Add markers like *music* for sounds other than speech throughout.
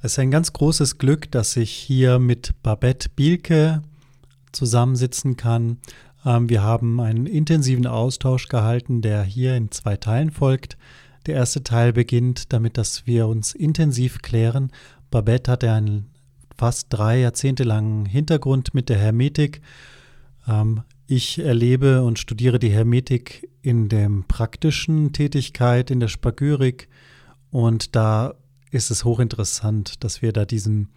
Es ist ein ganz großes Glück, dass ich hier mit Babette Bielke zusammensitzen kann. Ähm, wir haben einen intensiven Austausch gehalten, der hier in zwei Teilen folgt. Der erste Teil beginnt damit, dass wir uns intensiv klären. Babette hatte einen fast drei Jahrzehnte langen Hintergrund mit der Hermetik. Ähm, ich erlebe und studiere die Hermetik in der praktischen Tätigkeit, in der Spagyrik. Und da ist es hochinteressant, dass wir da diesen,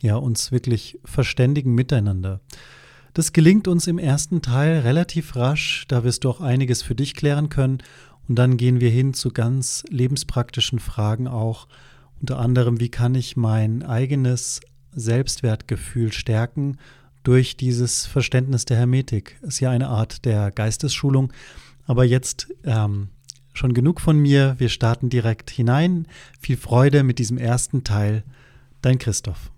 ja, uns wirklich verständigen miteinander. Das gelingt uns im ersten Teil relativ rasch, da wirst du auch einiges für dich klären können. Und dann gehen wir hin zu ganz lebenspraktischen Fragen auch. Unter anderem, wie kann ich mein eigenes Selbstwertgefühl stärken durch dieses Verständnis der Hermetik. Ist ja eine Art der Geistesschulung. Aber jetzt ähm, schon genug von mir. Wir starten direkt hinein. Viel Freude mit diesem ersten Teil. Dein Christoph.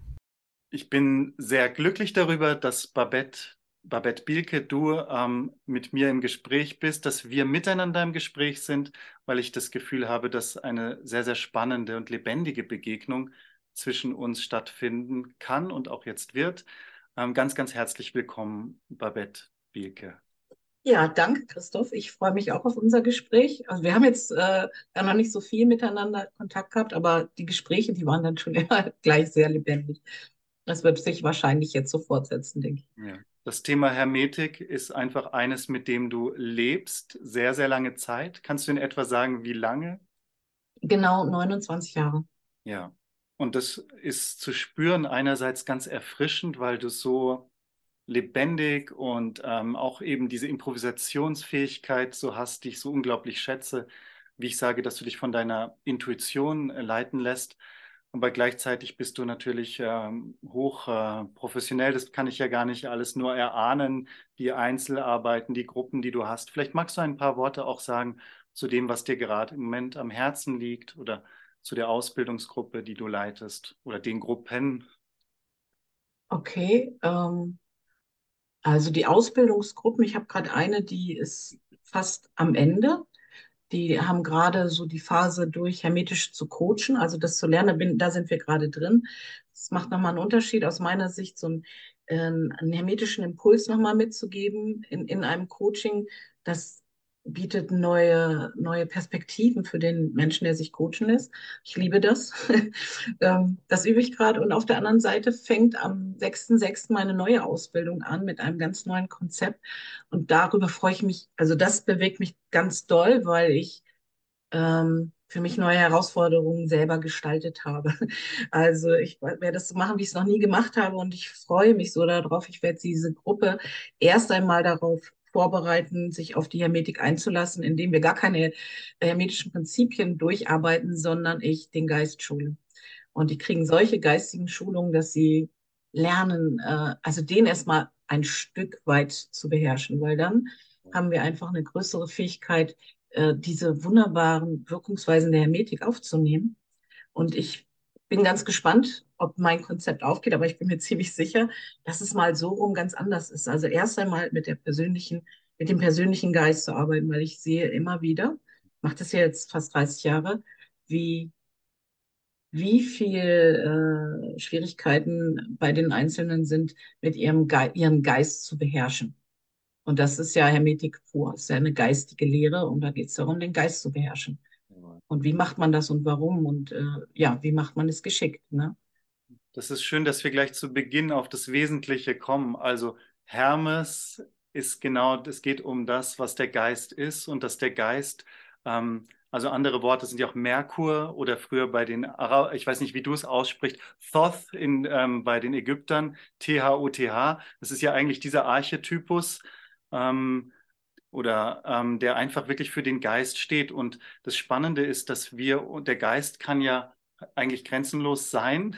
Ich bin sehr glücklich darüber, dass Babette, Babette Bielke, du ähm, mit mir im Gespräch bist, dass wir miteinander im Gespräch sind, weil ich das Gefühl habe, dass eine sehr, sehr spannende und lebendige Begegnung zwischen uns stattfinden kann und auch jetzt wird. Ähm, ganz, ganz herzlich willkommen, Babette Bielke. Ja, danke, Christoph. Ich freue mich auch auf unser Gespräch. Also wir haben jetzt äh, noch nicht so viel miteinander Kontakt gehabt, aber die Gespräche, die waren dann schon *laughs* immer gleich sehr lebendig. Das wird sich wahrscheinlich jetzt so fortsetzen, denke ich. Ja. Das Thema Hermetik ist einfach eines, mit dem du lebst, sehr, sehr lange Zeit. Kannst du in etwa sagen, wie lange? Genau 29 Jahre. Ja. Und das ist zu spüren einerseits ganz erfrischend, weil du so lebendig und ähm, auch eben diese Improvisationsfähigkeit so hast, die ich so unglaublich schätze, wie ich sage, dass du dich von deiner Intuition äh, leiten lässt. Aber gleichzeitig bist du natürlich ähm, hoch äh, professionell. Das kann ich ja gar nicht alles nur erahnen, die Einzelarbeiten, die Gruppen, die du hast. Vielleicht magst du ein paar Worte auch sagen zu dem, was dir gerade im Moment am Herzen liegt oder zu der Ausbildungsgruppe, die du leitest oder den Gruppen. Okay, ähm, also die Ausbildungsgruppen, ich habe gerade eine, die ist fast am Ende. Die haben gerade so die Phase durch, hermetisch zu coachen, also das zu lernen, bin, da sind wir gerade drin. Das macht nochmal einen Unterschied aus meiner Sicht, so einen, äh, einen hermetischen Impuls nochmal mitzugeben in, in einem Coaching, das bietet neue, neue Perspektiven für den Menschen, der sich coachen lässt. Ich liebe das. *laughs* Ähm, das übe ich gerade. Und auf der anderen Seite fängt am 6.6. meine neue Ausbildung an mit einem ganz neuen Konzept. Und darüber freue ich mich, also das bewegt mich ganz doll, weil ich ähm, für mich neue Herausforderungen selber gestaltet habe. *laughs* Also ich werde das so machen, wie ich es noch nie gemacht habe und ich freue mich so darauf. Ich werde diese Gruppe erst einmal darauf vorbereiten, sich auf die Hermetik einzulassen, indem wir gar keine hermetischen Prinzipien durcharbeiten, sondern ich den Geist schule. Und die kriegen solche geistigen Schulungen, dass sie lernen, äh, also den erstmal ein Stück weit zu beherrschen, weil dann haben wir einfach eine größere Fähigkeit, äh, diese wunderbaren Wirkungsweisen der Hermetik aufzunehmen. Und ich bin ganz gespannt, ob mein Konzept aufgeht, aber ich bin mir ziemlich sicher, dass es mal so rum ganz anders ist. Also erst einmal mit der persönlichen, mit dem persönlichen Geist zu arbeiten, weil ich sehe immer wieder, mache das ja jetzt fast 30 Jahre, wie wie viel äh, Schwierigkeiten bei den Einzelnen sind, mit ihrem Ge ihren Geist zu beherrschen. Und das ist ja Hermetik pur, ist ja eine geistige Lehre und da geht es darum, den Geist zu beherrschen. Und wie macht man das und warum und äh, ja, wie macht man es geschickt? Ne? Das ist schön, dass wir gleich zu Beginn auf das Wesentliche kommen. Also Hermes ist genau, es geht um das, was der Geist ist und dass der Geist, ähm, also andere Worte sind ja auch Merkur oder früher bei den, Ara ich weiß nicht, wie du es aussprichst, Thoth in, ähm, bei den Ägyptern, T-H-O-T-H. Das ist ja eigentlich dieser Archetypus. Ähm, oder ähm, der einfach wirklich für den Geist steht. Und das Spannende ist, dass wir, der Geist kann ja eigentlich grenzenlos sein.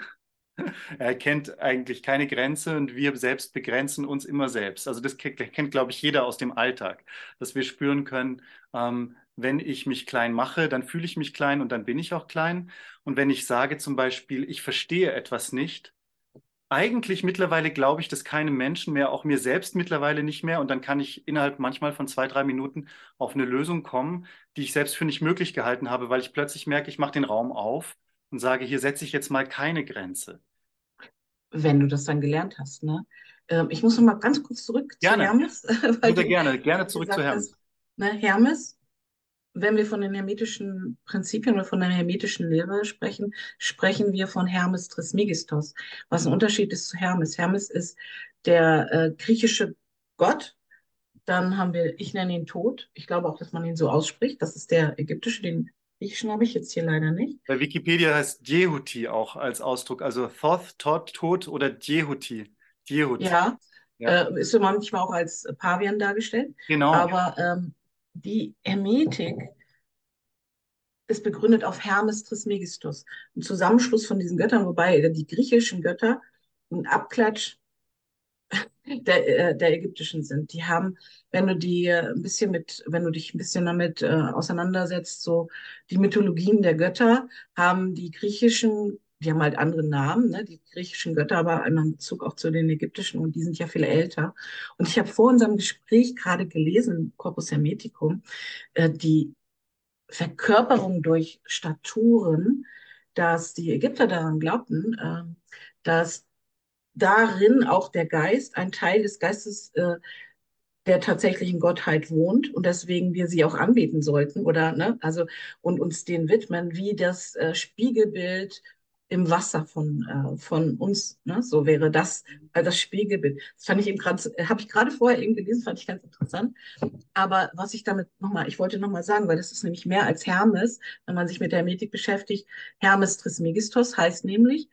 *laughs* Er kennt eigentlich keine Grenze und wir selbst begrenzen uns immer selbst. Also das kennt, glaube ich, jeder aus dem Alltag, dass wir spüren können, ähm, wenn ich mich klein mache, dann fühle ich mich klein und dann bin ich auch klein. Und wenn ich sage zum Beispiel, ich verstehe etwas nicht, eigentlich mittlerweile glaube ich das keinem Menschen mehr, auch mir selbst mittlerweile nicht mehr. Und dann kann ich innerhalb manchmal von zwei, drei Minuten auf eine Lösung kommen, die ich selbst für nicht möglich gehalten habe, weil ich plötzlich merke, ich mache den Raum auf und sage, hier setze ich jetzt mal keine Grenze. Wenn du das dann gelernt hast, ne? Ähm, ich muss noch mal ganz kurz zurück gerne. zu Hermes. *laughs* Weil Sehr gerne, gerne zurück zu Hermes. Hast, ne, Hermes wenn wir von den hermetischen Prinzipien oder von der hermetischen Lehre sprechen, sprechen wir von Hermes Trismegistos, was ein Unterschied ist zu Hermes. Hermes ist der äh, griechische Gott. Dann haben wir, ich nenne ihn Tod. Ich glaube auch, dass man ihn so ausspricht. Das ist der ägyptische, den griechischen habe ich jetzt hier leider nicht. Bei Wikipedia heißt Jehuti auch als Ausdruck, also Thoth, Tod, Tod oder Jehuti. Jehuti. Ja, ja. Äh, ist so manchmal auch als Pavian dargestellt. Genau. Aber ähm, die Hermetik ist begründet auf Hermes Trismegistus, ein Zusammenschluss von diesen Göttern, wobei die griechischen Götter ein Abklatsch der, äh, der ägyptischen sind. Die haben, wenn du die ein bisschen mit, wenn du dich ein bisschen damit äh, auseinandersetzt, so die Mythologien der Götter haben die griechischen die haben halt andere Namen, ne? die griechischen Götter, aber einmal in Bezug auch zu den ägyptischen und die sind ja viel älter. Und ich habe vor unserem Gespräch gerade gelesen, Corpus Hermeticum, äh, die Verkörperung durch Staturen, dass die Ägypter daran glaubten, äh, dass darin auch der Geist, ein Teil des Geistes äh, der tatsächlichen Gottheit wohnt und deswegen wir sie auch anbeten sollten oder ne, also und uns den widmen, wie das äh, Spiegelbild im Wasser von, äh, von uns. Ne? So wäre das äh, das Spiegelbild. Das fand ich eben gerade, habe ich gerade vorher eben gelesen, fand ich ganz interessant. Aber was ich damit nochmal, ich wollte nochmal sagen, weil das ist nämlich mehr als Hermes, wenn man sich mit der Hermetik beschäftigt. Hermes Trismegistos heißt nämlich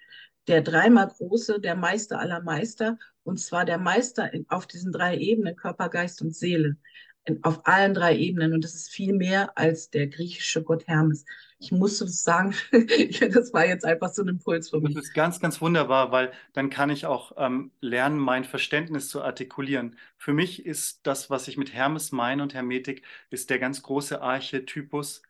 der dreimal große, der Meister aller Meister, und zwar der Meister in, auf diesen drei Ebenen, Körper, Geist und Seele. In, auf allen drei Ebenen. Und das ist viel mehr als der griechische Gott Hermes ich das sagen, *laughs* das war jetzt einfach so ein Impuls für mich. Das ist ganz, ganz wunderbar, weil dann kann ich auch ähm, lernen, mein Verständnis zu artikulieren. Für mich ist das, was ich mit Hermes meine und Hermetik, ist der ganz große Archetypus,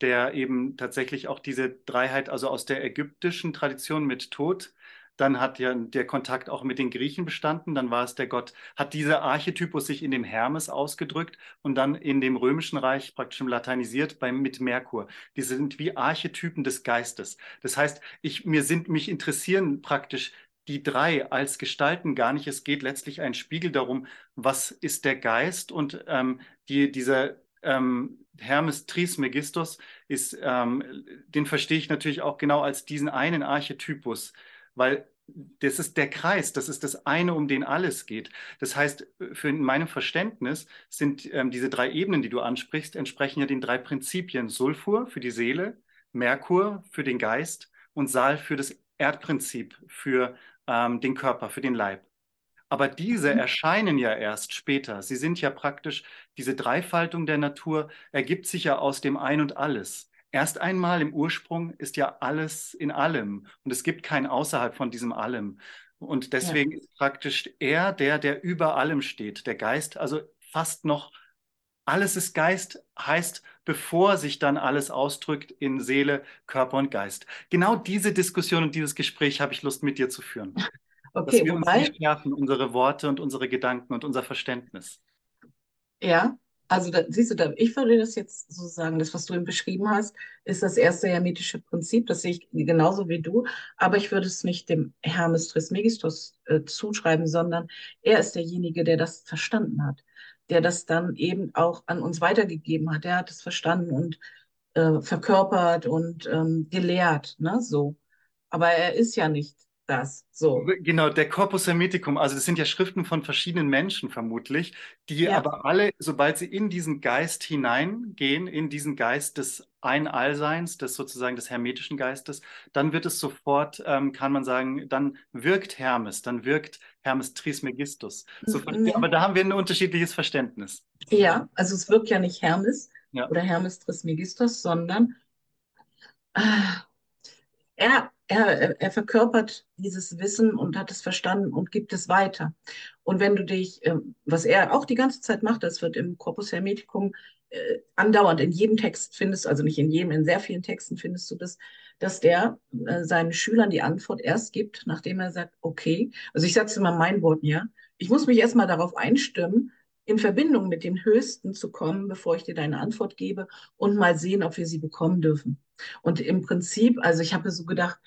der eben tatsächlich auch diese Dreiheit, also aus der ägyptischen Tradition mit Tod, dann hat ja der Kontakt auch mit den Griechen bestanden. Dann war es der Gott, hat dieser Archetypus sich in dem Hermes ausgedrückt und dann in dem Römischen Reich praktisch lateinisiert beim, mit Merkur. Diese sind wie Archetypen des Geistes. Das heißt, ich, mir sind, mich interessieren praktisch die drei als Gestalten gar nicht. Es geht letztlich ein Spiegel darum, was ist der Geist und ähm, die, dieser ähm, Hermes Trismegistos ist, ähm, den verstehe ich natürlich auch genau als diesen einen Archetypus, weil das ist der Kreis, das ist das eine, um den alles geht. Das heißt, für in meinem Verständnis sind ähm, diese drei Ebenen, die du ansprichst, entsprechen ja den drei Prinzipien. Sulfur für die Seele, Merkur für den Geist und Sal für das Erdprinzip, für ähm, den Körper, für den Leib. Aber diese mhm. erscheinen ja erst später. Sie sind ja praktisch, diese Dreifaltung der Natur ergibt sich ja aus dem Ein und Alles. Erst einmal im Ursprung ist ja alles in allem und es gibt kein außerhalb von diesem allem. Und deswegen ja. ist praktisch er der, der über allem steht, der Geist, also fast noch alles ist Geist, heißt, bevor sich dann alles ausdrückt in Seele, Körper und Geist. Genau diese Diskussion und dieses Gespräch habe ich Lust mit dir zu führen. Okay, dass wir wobei, uns schärfen, unsere Worte und unsere Gedanken und unser Verständnis. Ja, also da, siehst du, da, ich würde das jetzt so sagen, das, was du eben beschrieben hast, ist das erste hermetische Prinzip. Das sehe ich genauso wie du. Aber ich würde es nicht dem Hermes Trismegistus äh, zuschreiben, sondern er ist derjenige, der das verstanden hat, der das dann eben auch an uns weitergegeben hat. Er hat es verstanden und äh, verkörpert und ähm, gelehrt, ne, so. Aber er ist ja nicht das. So. Genau, der Corpus Hermeticum, also das sind ja Schriften von verschiedenen Menschen vermutlich, die ja. aber alle, sobald sie in diesen Geist hineingehen, in diesen Geist des Ein-Allseins, des sozusagen des hermetischen Geistes, dann wird es sofort, ähm, kann man sagen, dann wirkt Hermes, dann wirkt Hermes Trismegistus. So, mhm. Aber da haben wir ein unterschiedliches Verständnis. Ja, also es wirkt ja nicht Hermes ja. oder Hermes Trismegistus, sondern äh, er er, er verkörpert dieses Wissen und hat es verstanden und gibt es weiter. Und wenn du dich, ähm, was er auch die ganze Zeit macht, das wird im Corpus Hermeticum äh, andauernd in jedem Text findest, also nicht in jedem, in sehr vielen Texten findest du das, dass der äh, seinen Schülern die Antwort erst gibt, nachdem er sagt, okay, also ich sage es immer mein Worten, ja, ich muss mich erstmal darauf einstimmen, in Verbindung mit dem Höchsten zu kommen, bevor ich dir deine Antwort gebe und mal sehen, ob wir sie bekommen dürfen. Und im Prinzip, also ich habe so gedacht,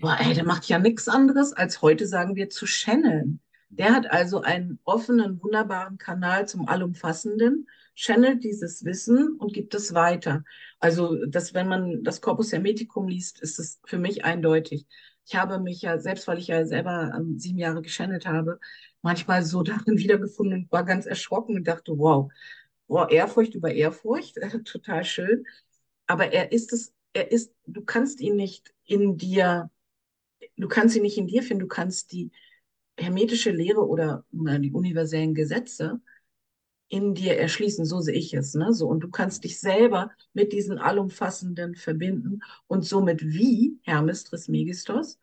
boah, ey, der macht ja nichts anderes, als heute sagen wir zu channeln. Der hat also einen offenen, wunderbaren Kanal zum Allumfassenden, channelt dieses Wissen und gibt es weiter. Also, dass, wenn man das Corpus Hermeticum liest, ist es für mich eindeutig. Ich habe mich ja, selbst weil ich ja selber ähm, sieben Jahre geschannelt habe, manchmal so *laughs* darin wiedergefunden und war ganz erschrocken und dachte, wow, wow, Ehrfurcht über Ehrfurcht, *laughs* total schön. Aber er ist es, er ist, du kannst ihn nicht in dir du kannst sie nicht in dir finden, du kannst die hermetische Lehre oder die universellen Gesetze in dir erschließen, so sehe ich es. Ne? So, und du kannst dich selber mit diesen Allumfassenden verbinden und somit wie Hermes Trismegistos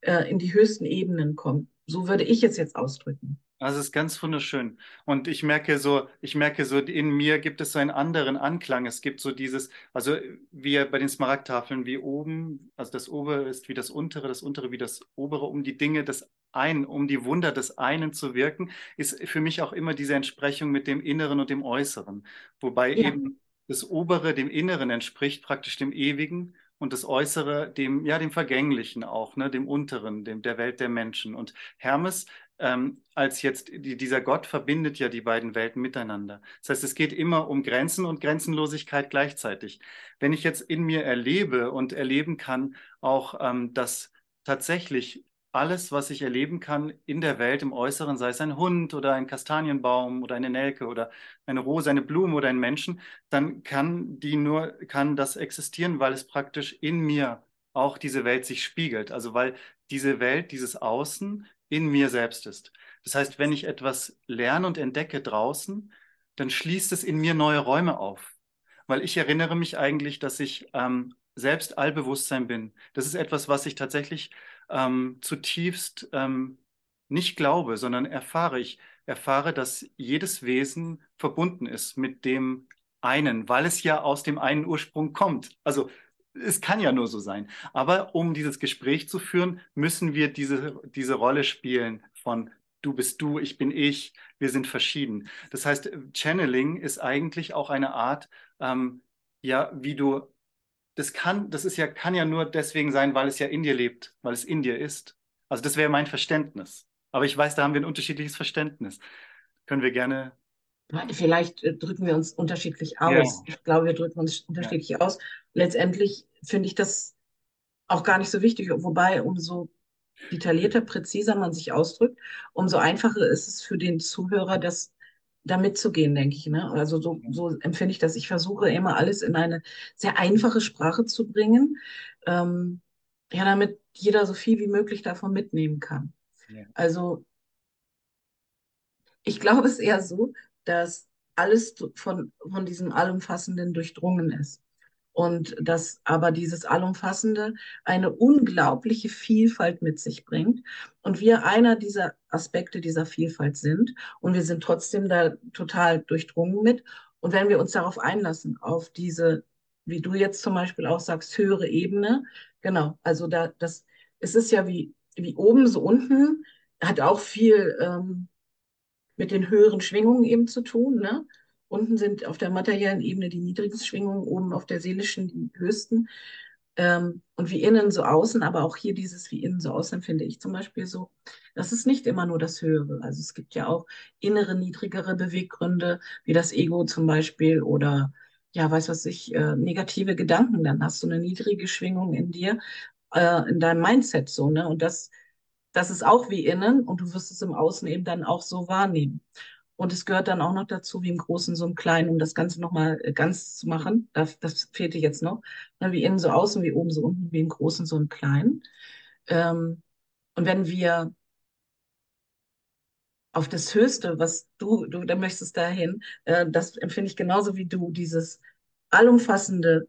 äh, in die höchsten Ebenen kommen. So würde ich es jetzt ausdrücken. Also es ist ganz wunderschön. Und ich merke so, ich merke so, in mir gibt es so einen anderen Anklang. Es gibt so dieses, also wie bei den Smaragdtafeln, wie oben, also das obere ist wie das untere, das untere wie das obere, um die Dinge des einen, um die Wunder des einen zu wirken, ist für mich auch immer diese Entsprechung mit dem Inneren und dem Äußeren. Wobei ja. eben das obere dem Inneren entspricht, praktisch dem Ewigen und das Äußere dem, ja, dem Vergänglichen auch, ne, dem Unteren, dem, der Welt der Menschen. Und Hermes ähm, als jetzt die, dieser Gott verbindet ja die beiden Welten miteinander. Das heißt, es geht immer um Grenzen und Grenzenlosigkeit gleichzeitig. Wenn ich jetzt in mir erlebe und erleben kann, auch ähm, dass tatsächlich alles, was ich erleben kann in der Welt im Äußeren, sei es ein Hund oder ein Kastanienbaum oder eine Nelke oder eine Rose, eine Blume oder ein Menschen, dann kann die nur, kann das existieren, weil es praktisch in mir auch diese Welt sich spiegelt. Also weil diese Welt, dieses Außen in mir selbst ist. Das heißt, wenn ich etwas lerne und entdecke draußen, dann schließt es in mir neue Räume auf. Weil ich erinnere mich eigentlich, dass ich ähm, selbst Allbewusstsein bin. Das ist etwas, was ich tatsächlich ähm, zutiefst ähm, nicht glaube, sondern erfahre. Ich erfahre, dass jedes Wesen verbunden ist mit dem einen, weil es ja aus dem einen Ursprung kommt. Also es kann ja nur so sein. Aber um dieses Gespräch zu führen, müssen wir diese, diese Rolle spielen von du bist du, ich bin ich, wir sind verschieden. Das heißt, Channeling ist eigentlich auch eine Art, ähm, ja, wie du, das kann, das ist ja, kann ja nur deswegen sein, weil es ja in dir lebt, weil es in dir ist. Also das wäre mein Verständnis. Aber ich weiß, da haben wir ein unterschiedliches Verständnis. Können wir gerne Vielleicht äh, drücken wir uns unterschiedlich aus. Ja. Ich glaube, wir drücken uns unterschiedlich ja. aus. Letztendlich finde ich das auch gar nicht so wichtig, wobei umso detaillierter, präziser man sich ausdrückt, umso einfacher ist es für den Zuhörer, das da mitzugehen, denke ich. Ne? Also so, so empfinde ich das. Ich versuche immer alles in eine sehr einfache Sprache zu bringen, ähm, ja, damit jeder so viel wie möglich davon mitnehmen kann. Ja. Also ich glaube es eher so, dass alles von, von diesem Allumfassenden durchdrungen ist. Und dass aber dieses Allumfassende eine unglaubliche Vielfalt mit sich bringt. Und wir einer dieser Aspekte dieser Vielfalt sind. Und wir sind trotzdem da total durchdrungen mit. Und wenn wir uns darauf einlassen, auf diese, wie du jetzt zum Beispiel auch sagst, höhere Ebene, genau, also da, das, es ist ja wie, wie oben, so unten, hat auch viel ähm, mit den höheren Schwingungen eben zu tun. Ne? Unten sind auf der materiellen Ebene die niedrigsten Schwingungen, oben auf der seelischen die höchsten. Ähm, und wie innen so außen, aber auch hier dieses wie innen so außen finde ich zum Beispiel so, das ist nicht immer nur das Höhere. Also es gibt ja auch innere, niedrigere Beweggründe, wie das Ego zum Beispiel oder ja, weiß was ich, äh, negative Gedanken. Dann hast du eine niedrige Schwingung in dir, äh, in deinem Mindset so, ne? Und das das ist auch wie innen und du wirst es im Außen eben dann auch so wahrnehmen. Und es gehört dann auch noch dazu, wie im Großen so im Kleinen, um das Ganze nochmal äh, ganz zu machen. Das, das fehlte jetzt noch. Wie innen so außen, wie oben so unten, wie im Großen so im Kleinen. Ähm, und wenn wir auf das Höchste, was du, du da möchtest dahin, äh, das empfinde ich genauso wie du, dieses allumfassende,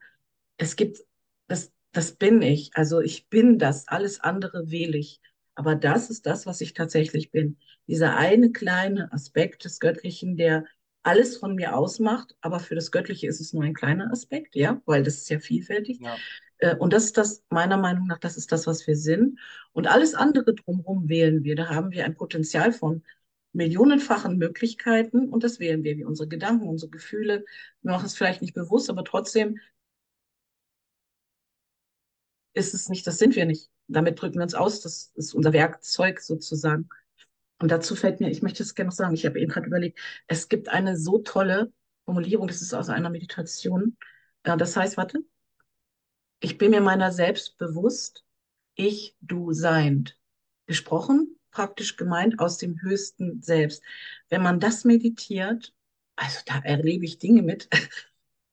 es gibt, das, das bin ich. Also ich bin das, alles andere wähle ich. Aber das ist das, was ich tatsächlich bin. Dieser eine kleine Aspekt des Göttlichen, der alles von mir ausmacht, aber für das Göttliche ist es nur ein kleiner Aspekt, ja, weil das ist ja vielfältig. Ja. Äh, und das ist das, meiner Meinung nach, das ist das, was wir sind. Und alles andere drumherum wählen wir. Da haben wir ein Potenzial von millionenfachen Möglichkeiten und das wählen wir, wie unsere Gedanken, unsere Gefühle. Wir machen es vielleicht nicht bewusst, aber trotzdem ist es nicht, das sind wir nicht. Damit drücken wir uns aus, das ist unser Werkzeug sozusagen. Und dazu fällt mir, ich möchte es gerne noch sagen, ich habe eben gerade überlegt, es gibt eine so tolle Formulierung, das ist aus einer Meditation. Äh, das heißt, warte, ich bin mir meiner selbst bewusst, ich, du seiend. Gesprochen, praktisch gemeint aus dem höchsten Selbst. Wenn man das meditiert, also da erlebe ich Dinge mit.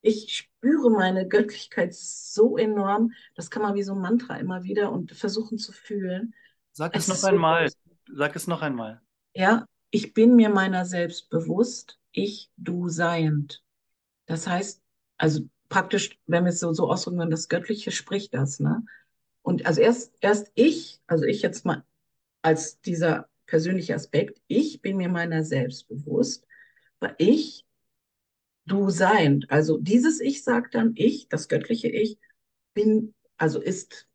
Ich spüre meine Göttlichkeit so enorm. Das kann man wie so ein Mantra immer wieder und versuchen zu fühlen. Sag es, es noch einmal. So Sag es noch einmal. Ja, ich bin mir meiner selbst bewusst, ich, du seiend. Das heißt, also praktisch, wenn wir es so, so ausdrücken, das Göttliche spricht das, ne? Und also erst, erst ich, also ich jetzt mal als dieser persönliche Aspekt, ich bin mir meiner selbst bewusst, weil ich, du seiend. Also dieses Ich sagt dann, ich, das göttliche Ich, bin, also ist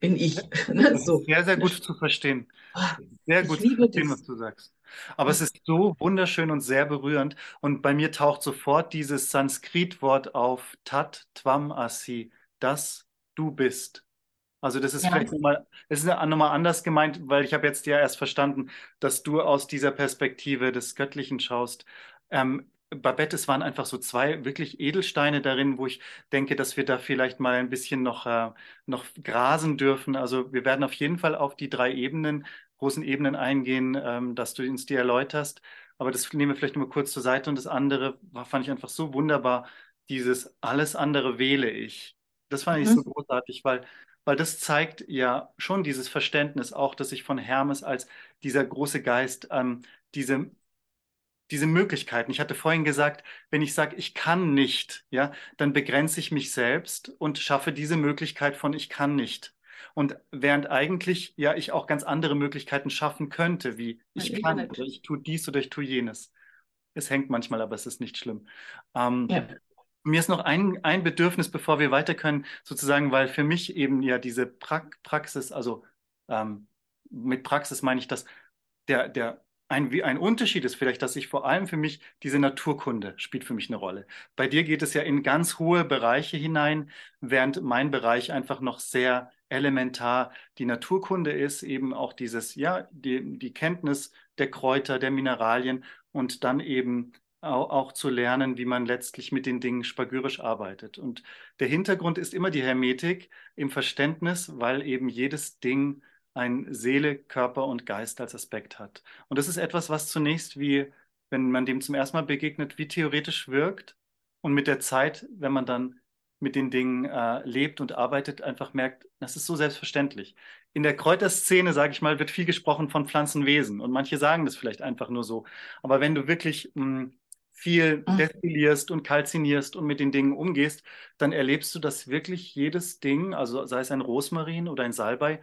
bin ich. *laughs* Ne? So. Sehr, sehr gut zu verstehen. Ah, sehr gut zu verstehen, das. was du sagst. Aber es ist so wunderschön und sehr berührend. Und bei mir taucht sofort dieses Sanskrit-Wort auf, Tat Tvam Asi, das du bist. Also das ist ja. vielleicht nochmal, es ist nochmal anders gemeint, weil ich habe jetzt ja erst verstanden, dass du aus dieser Perspektive des Göttlichen schaust. Ähm, Babette, es waren einfach so zwei wirklich Edelsteine darin, wo ich denke, dass wir da vielleicht mal ein bisschen noch, äh, noch grasen dürfen. Also wir werden auf jeden Fall auf die drei Ebenen, großen Ebenen eingehen, ähm, dass du uns die erläuterst. Aber das nehmen wir vielleicht nur kurz zur Seite. Und das andere war, fand ich einfach so wunderbar, dieses alles andere wähle ich. Das fand mhm. ich so großartig, weil, weil das zeigt ja schon dieses Verständnis, auch dass ich von Hermes als dieser große Geist ähm, diese diese Möglichkeiten. Ich hatte vorhin gesagt, wenn ich sage, ich kann nicht, ja, dann begrenze ich mich selbst und schaffe diese Möglichkeit von ich kann nicht. Und während eigentlich ja ich auch ganz andere Möglichkeiten schaffen könnte, wie ich ja, kann oder ich tue dies oder ich tue jenes. Es hängt manchmal, aber es ist nicht schlimm. Ähm, ja. Mir ist noch ein, ein Bedürfnis, bevor wir weiter können, sozusagen, weil für mich eben ja diese pra Praxis, also ähm, mit Praxis meine ich, dass der, der ein, ein Unterschied ist vielleicht, dass ich vor allem für mich diese Naturkunde spielt für mich eine Rolle. Bei dir geht es ja in ganz hohe Bereiche hinein, während mein Bereich einfach noch sehr elementar die Naturkunde ist, eben auch dieses, ja, die, die Kenntnis der Kräuter, der Mineralien und dann eben auch, auch zu lernen, wie man letztlich mit den Dingen spagyrisch arbeitet. Und der Hintergrund ist immer die Hermetik im Verständnis, weil eben jedes Ding ein Seele, Körper und Geist als Aspekt hat. Und das ist etwas, was zunächst wie, wenn man dem zum ersten Mal begegnet, wie theoretisch wirkt und mit der Zeit, wenn man dann mit den Dingen äh, lebt und arbeitet, einfach merkt, das ist so selbstverständlich. In der Kräuterszene, sage ich mal, wird viel gesprochen von Pflanzenwesen und manche sagen das vielleicht einfach nur so. Aber wenn du wirklich mh, hm, viel mhm. destillierst und kalzinierst und mit den Dingen umgehst, dann erlebst du, dass wirklich jedes Ding, also sei es ein Rosmarin oder ein Salbei,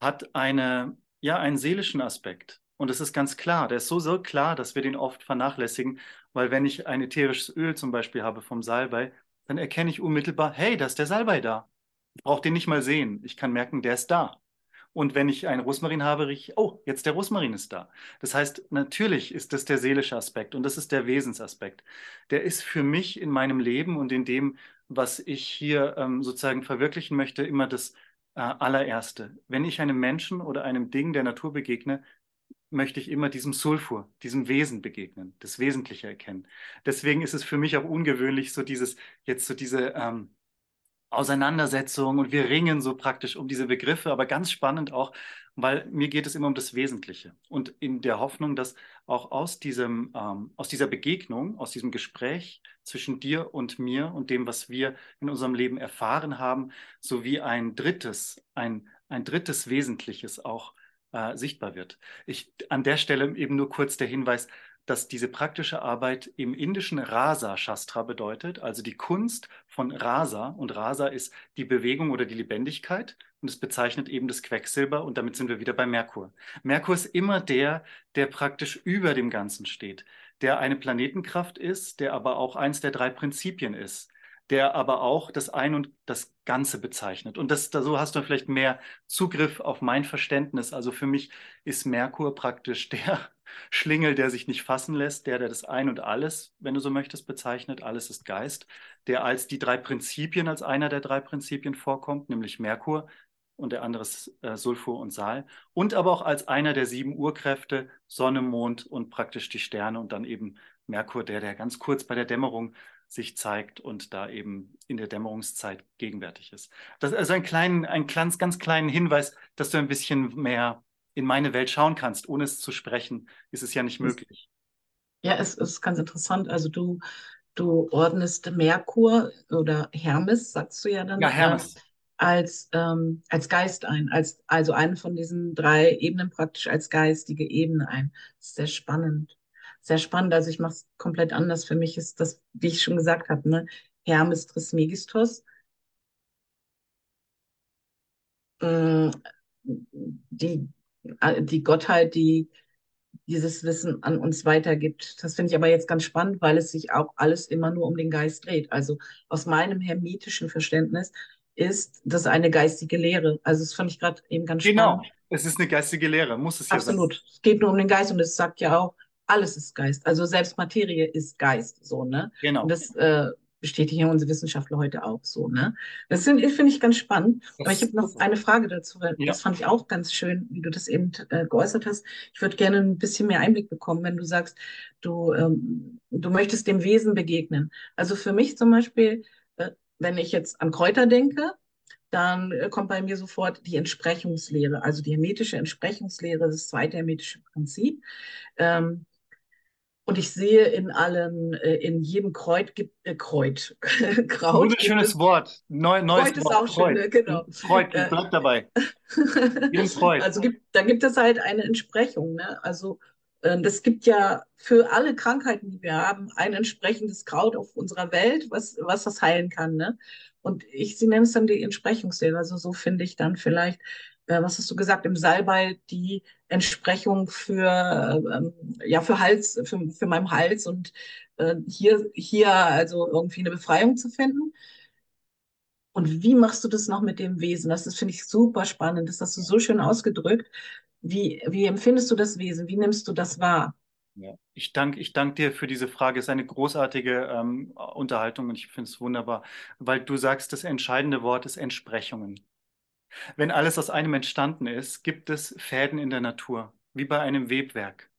hat eine, ja, einen seelischen Aspekt. Und es ist ganz klar, der ist so, so klar, dass wir den oft vernachlässigen, weil wenn ich ein ätherisches Öl zum Beispiel habe vom Salbei, dann erkenne ich unmittelbar, hey, da ist der Salbei da. Ich brauche den nicht mal sehen. Ich kann merken, der ist da. Und wenn ich einen Rosmarin habe, rieche ich, oh, jetzt der Rosmarin ist da. Das heißt, natürlich ist das der seelische Aspekt und das ist der Wesensaspekt. Der ist für mich in meinem Leben und in dem, was ich hier ähm, sozusagen verwirklichen möchte, immer das allererste. Wenn ich einem Menschen oder einem Ding der Natur begegne, möchte ich immer diesem Sulfur, diesem Wesen begegnen, das Wesentliche erkennen. Deswegen ist es für mich auch ungewöhnlich, so dieses, jetzt so diese ähm, Auseinandersetzung und wir ringen so praktisch um diese Begriffe, aber ganz spannend auch, weil mir geht es immer um das Wesentliche und in der Hoffnung, dass auch aus diesem, ähm, aus dieser Begegnung, aus diesem Gespräch zwischen dir und mir und dem, was wir in unserem Leben erfahren haben, sowie ein drittes, ein, ein drittes Wesentliches auch äh, sichtbar wird. Ich, an der Stelle eben nur kurz der Hinweis, dass diese praktische Arbeit im indischen Rasa Shastra bedeutet, also die Kunst von Rasa. Und Rasa ist die Bewegung oder die Lebendigkeit und es bezeichnet eben das Quecksilber und damit sind wir wieder bei Merkur. Merkur ist immer der, der praktisch über dem Ganzen steht, der eine Planetenkraft ist, der aber auch eins der drei Prinzipien ist der aber auch das Ein und das Ganze bezeichnet. Und das, da, so hast du vielleicht mehr Zugriff auf mein Verständnis. Also für mich ist Merkur praktisch *laughs* der Schlingel, der sich nicht fassen lässt, der, der das Ein und Alles, wenn du so möchtest, bezeichnet. Alles ist Geist, der als die drei Prinzipien, als einer der drei Prinzipien vorkommt, nämlich Merkur, und der andere ist äh, Sulfur und Sal. Und aber auch als einer der sieben Urkräfte, Sonne, Mond und praktisch die Sterne und dann eben Merkur, der, der ganz kurz bei der Dämmerung sich zeigt und da eben in der Dämmerungszeit gegenwärtig ist. Das ist also ein kleinen, ein ganz, ganz kleinen Hinweis, dass du ein bisschen mehr in meine Welt schauen kannst. Ohne es zu sprechen, ist es ja nicht möglich. Ja, es ist ganz interessant. Also du, du ordnest Merkur oder Hermes, sagst du ja dann. Ja, Hermes. Als, ähm, als Geist ein, als, also einen von diesen drei Ebenen praktisch als geistige Ebene ein. Das ist sehr spannend sehr spannend. Also ich mache es komplett anders. Für mich ist das, wie ich schon gesagt habe, ne, Hermes Trismegistos. Mm, die, äh, die Gottheit, die dieses Wissen an uns weitergibt. Das finde ich aber jetzt ganz spannend, weil es sich auch alles immer nur um den Geist dreht. Also aus meinem hermetischen Verständnis ist das eine geistige Lehre. Also das fand ich gerade eben ganz genau. spannend. Genau, es ist eine geistige Lehre, muss es ja Absolut. Sein. Es geht nur um den Geist und es sagt ja auch, alles ist Geist. Also selbst Materie ist Geist, so, ne? Genau. Und das äh, bestätigen unsere Wissenschaftler heute auch so, ne? Das finde ich ganz spannend. Das Aber ich habe noch eine Frage dazu, weil ja. das fand ich auch ganz schön, wie du das eben äh, geäußert hast. Ich würde gerne ein bisschen mehr Einblick bekommen, wenn du sagst, du, ähm, du möchtest dem Wesen begegnen. Also für mich zum Beispiel, äh, wenn ich jetzt an Kräuter denke, dann äh, kommt bei mir sofort die Entsprechungslehre, also die hermetische Entsprechungslehre, das zweite hermetische Prinzip. Ähm, und ich sehe in allen, äh, in jedem Kreuz gibt äh, Kreuz. *laughs* Kraut. Wunderschönes Wort. Neu, neues Kreuz ist auch schön, ne? genau. Kreuz, bleib dabei. *laughs* Kreuz. Also gibt, da gibt es halt eine Entsprechung. Ne? Also äh, das gibt ja für alle Krankheiten, die wir haben, ein entsprechendes Kraut auf unserer Welt, was, was das heilen kann. Ne? Und ich, sie nennen es dann die Entsprechungslehre. Also so finde ich dann vielleicht äh, was hast du gesagt, im Salbei die Entsprechung für, ähm, ja, für Hals, für, für meinen Hals und äh, hier, hier also irgendwie eine Befreiung zu finden. Und wie machst du das noch mit dem Wesen? Das ist, finde ich, super spannend. Das hast du so schön ausgedrückt. Wie, wie empfindest du das Wesen? Wie nimmst du das wahr? Ja, ich danke ich dank dir für diese Frage. Es ist eine großartige ähm, Unterhaltung und ich finde es wunderbar, weil du sagst, das entscheidende Wort ist Entsprechungen. Wenn alles aus einem entstanden ist, gibt es Fäden in der Natur, wie bei einem Webwerk.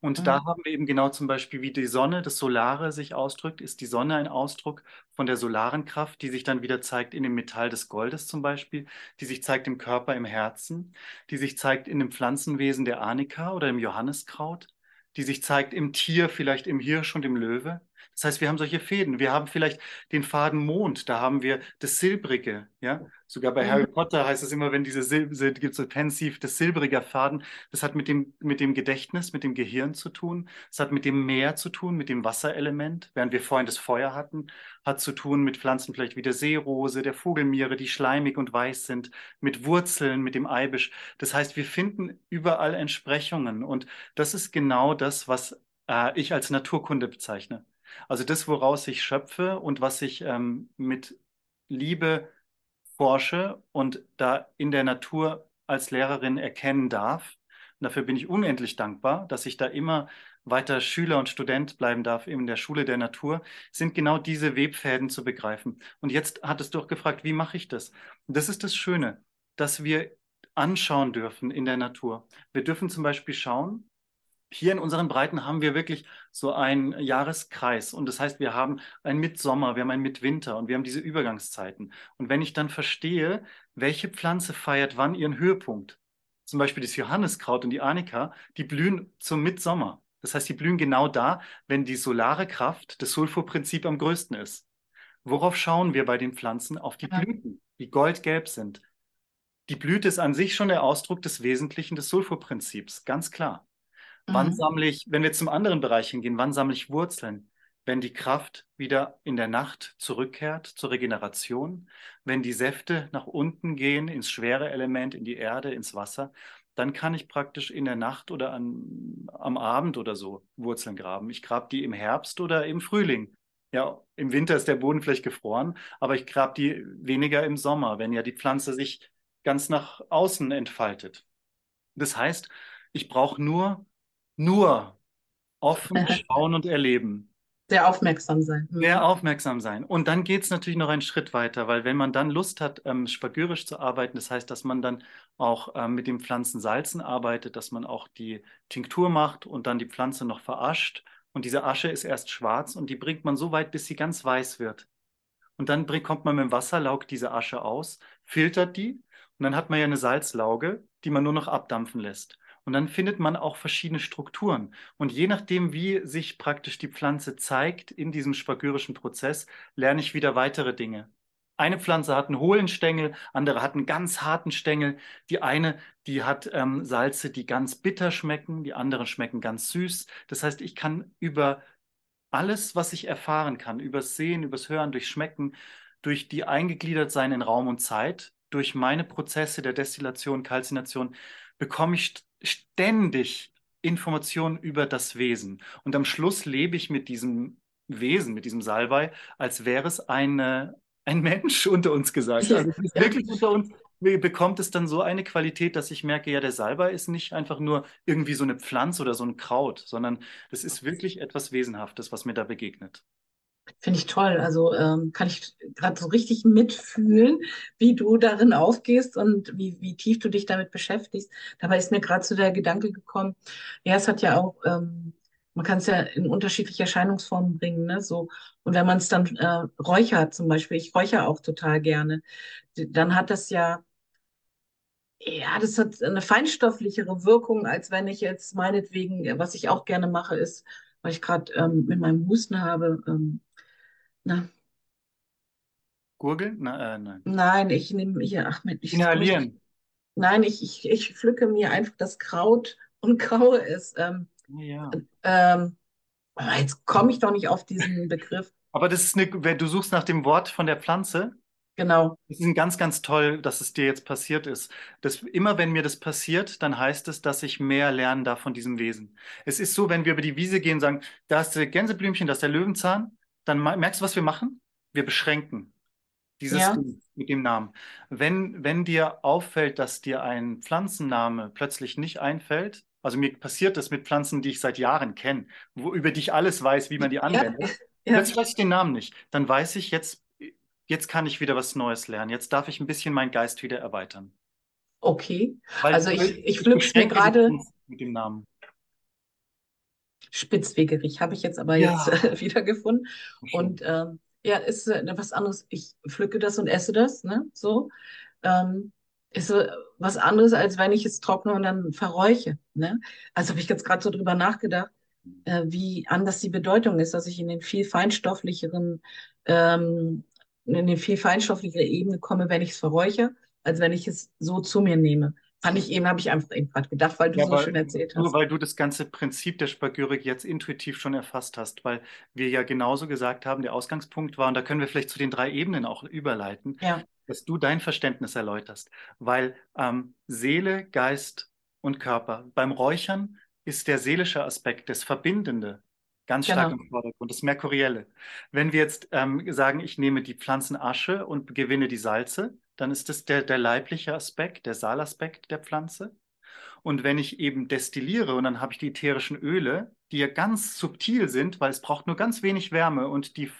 Und mhm. da haben wir eben genau zum Beispiel, wie die Sonne, das Solare sich ausdrückt, ist die Sonne ein Ausdruck von der solaren Kraft, die sich dann wieder zeigt in dem Metall des Goldes zum Beispiel, die sich zeigt im Körper, im Herzen, die sich zeigt in dem Pflanzenwesen der Anika oder im Johanniskraut, die sich zeigt im Tier, vielleicht im Hirsch und im Löwe. Das heißt, wir haben solche Fäden. Wir haben vielleicht den Faden Mond, da haben wir das Silbrige, ja. Sogar bei mhm. Harry Potter heißt es immer, wenn diese Sil gibt so pensiv, das silbrige Faden, das hat mit dem, mit dem Gedächtnis, mit dem Gehirn zu tun, das hat mit dem Meer zu tun, mit dem Wasserelement, während wir vorhin das Feuer hatten, hat zu tun mit Pflanzen vielleicht wie der Seerose, der Vogelmiere, die schleimig und weiß sind, mit Wurzeln, mit dem Eibisch. Das heißt, wir finden überall Entsprechungen und das ist genau das, was äh, ich als Naturkunde bezeichne. Also das, woraus ich schöpfe und was ich ähm, mit Liebe forsche und da in der Natur als Lehrerin erkennen darf. Und dafür bin ich unendlich dankbar, dass ich da immer weiter Schüler und Student bleiben darf in der Schule der Natur, sind genau diese Webfäden zu begreifen. Und jetzt hattest du auch gefragt, wie mache ich das? Das ist das Schöne, dass wir anschauen dürfen in der Natur. Wir dürfen zum Beispiel schauen, hier in unseren Breiten haben wir wirklich so einen Jahreskreis. Und das heißt, wir haben einen Mitsommer, wir haben einen Mitwinter und wir haben diese Übergangszeiten. Und wenn ich dann verstehe, welche Pflanze feiert wann ihren Höhepunkt, zum Beispiel das Johanniskraut und die Anika, die blühen zum Mitsommer. Das heißt, die blühen genau da, wenn die solare Kraft, das Sulfurprinzip am größten ist. Worauf schauen wir bei den Pflanzen? Auf die Blüten, die goldgelb sind. Die Blüte ist an sich schon der Ausdruck des Wesentlichen des Sulfurprinzips, ganz klar. Wann Mhm. sammle ich, wenn wir zum anderen Bereich hingehen, wann sammle ich Wurzeln? Wenn die Kraft wieder in der Nacht zurückkehrt zur Regeneration, wenn die Säfte nach unten gehen ins schwere Element, in die Erde, ins Wasser, dann kann ich praktisch in der Nacht oder an, am Abend oder so Wurzeln graben. Ich grabe die im Herbst oder im Frühling. Ja, im Winter ist der Boden vielleicht gefroren, aber ich grabe die weniger im Sommer, wenn ja die Pflanze sich ganz nach außen entfaltet. Das heißt, ich brauche nur, nur offen *laughs* schauen und erleben. Sehr aufmerksam sein. Mhm. Sehr aufmerksam sein. Und dann geht es natürlich noch einen Schritt weiter, weil wenn man dann Lust hat, ähm, spagyrisch zu arbeiten, das heißt, dass man dann auch ähm, mit den Pflanzen Salzen arbeitet, dass man auch die Tinktur macht und dann die Pflanze noch verascht. Und diese Asche ist erst schwarz und die bringt man so weit, bis sie ganz weiß wird. Und dann bringt, kommt man mit dem Wasser, laugt diese Asche aus, filtert die und dann hat man ja eine Salzlauge, die man nur noch abdampfen lässt. Und dann findet man auch verschiedene Strukturen. Und je nachdem, wie sich praktisch die Pflanze zeigt in diesem spagyrischen Prozess, lerne ich wieder weitere Dinge. Eine Pflanze hat einen hohlen Stängel, andere hat einen ganz harten Stängel. Die eine, die hat ähm, Salze, die ganz bitter schmecken, die anderen schmecken ganz süß. Das heißt, ich kann über alles, was ich erfahren kann, übers Sehen, übers Hören, durch Schmecken, durch die eingegliedert sein in Raum und Zeit, durch meine Prozesse der Destillation, Kalzination, bekomme ich ständig Informationen über das Wesen. Und am Schluss lebe ich mit diesem Wesen, mit diesem Salbei, als wäre es eine, ein Mensch *laughs* unter uns gesagt. Also es ist Ja. wirklich unter uns bekommt es dann so eine Qualität, dass ich merke, ja, der Salbei ist nicht einfach nur irgendwie so eine Pflanze oder so ein Kraut, sondern das ist wirklich etwas Wesenhaftes, was mir da begegnet. Finde ich toll. Also ähm, kann ich gerade so richtig mitfühlen, wie du darin aufgehst und wie, wie tief du dich damit beschäftigst. Dabei ist mir gerade so der Gedanke gekommen, ja, es hat ja auch, ähm, man kann es ja in unterschiedliche Erscheinungsformen bringen, ne? So, und wenn man es dann äh, räuchert zum Beispiel, ich räuchere auch total gerne, dann hat das ja, ja, das hat eine feinstofflichere Wirkung, als wenn ich jetzt meinetwegen, was ich auch gerne mache, ist, weil ich gerade ähm, mit meinem Husten habe, ähm, na, Gurgeln? Na, äh, nein. Nein, ich nehme hier, ach, Mensch, ich, Inhalieren. nein, ich, ich, ich pflücke mir einfach das Kraut und graue es. Ähm, Ja. ähm, aber jetzt komme ich doch nicht auf diesen *laughs* Begriff. Aber das ist eine, wenn du suchst nach dem Wort von der Pflanze, Genau. das ist ganz, ganz toll, dass es dir jetzt passiert ist. Das, immer wenn mir das passiert, dann heißt es, dass ich mehr lernen darf von diesem Wesen. Es ist so, wenn wir über die Wiese gehen und sagen, da ist der Gänseblümchen, da ist der Löwenzahn, dann merkst du, was wir machen? Wir beschränken dieses Ja. Ding mit dem Namen. Wenn, wenn dir auffällt, dass dir ein Pflanzenname plötzlich nicht einfällt, also mir passiert das mit Pflanzen, die ich seit Jahren kenne, wo, über die ich alles weiß, wie man die Ja, anwendet. *laughs* ja. Plötzlich weiß ich den Namen nicht. Dann weiß ich, jetzt, jetzt kann ich wieder was Neues lernen. Jetzt darf ich ein bisschen meinen Geist wieder erweitern. Okay. Weil Also ich- ich pflück's mir gerade- mit dem Namen. Spitzwegerich habe ich jetzt aber Ja. jetzt äh, *laughs* wiedergefunden. Und ähm, ja, ist äh, was anderes. Ich pflücke das und esse das, ne? So. Ähm, ist so was anderes, als wenn ich es trockne und dann verräuche. Ne? Also habe ich jetzt gerade so drüber nachgedacht, äh, wie anders die Bedeutung ist, dass ich in den viel feinstofflicheren, ähm, in den viel feinstofflichere Ebene komme, wenn ich es verräuche, als wenn ich es so zu mir nehme. Fand ich eben, habe ich einfach eben gerade gedacht, weil du Ja, so aber schön erzählt Nur hast. weil du das ganze Prinzip der Spagyrik jetzt intuitiv schon erfasst hast, weil wir ja genauso gesagt haben, der Ausgangspunkt war, und da können wir vielleicht zu den drei Ebenen auch überleiten, Ja, dass du dein Verständnis erläuterst. Weil ähm, Seele, Geist und Körper, beim Räuchern ist der seelische Aspekt, das Verbindende, ganz stark Genau. im Vordergrund, das Merkurielle. Wenn wir jetzt ähm, sagen, ich nehme die Pflanzenasche und gewinne die Salze, dann ist das der, der leibliche Aspekt, der Saalaspekt der Pflanze. Und wenn ich eben destilliere und dann habe ich die ätherischen Öle, die ja ganz subtil sind, weil es braucht nur ganz wenig Wärme und die,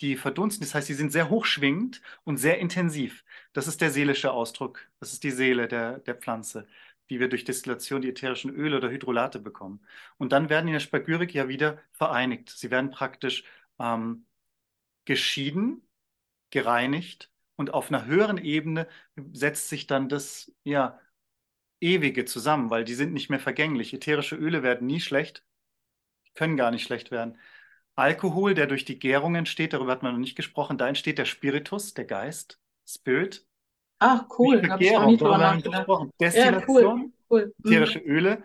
die verdunsten. Das heißt, sie sind sehr hochschwingend und sehr intensiv. Das ist der seelische Ausdruck. Das ist die Seele der, der Pflanze, die wir durch Destillation die ätherischen Öle oder Hydrolate bekommen. Und dann werden in der Spagyrik ja wieder vereinigt. Sie werden praktisch ähm, geschieden, gereinigt und auf einer höheren Ebene setzt sich dann das, ja, Ewige zusammen, weil die sind nicht mehr vergänglich. Ätherische Öle werden nie schlecht, können gar nicht schlecht werden. Alkohol, der durch die Gärung entsteht, darüber hat man noch nicht gesprochen, da entsteht der Spiritus, der Geist, Spirit. Ach, cool, habe ich noch Vergärung, nie drüber nachgedacht. gesprochen. Ja, Destillation, cool, cool. Mhm. ätherische Öle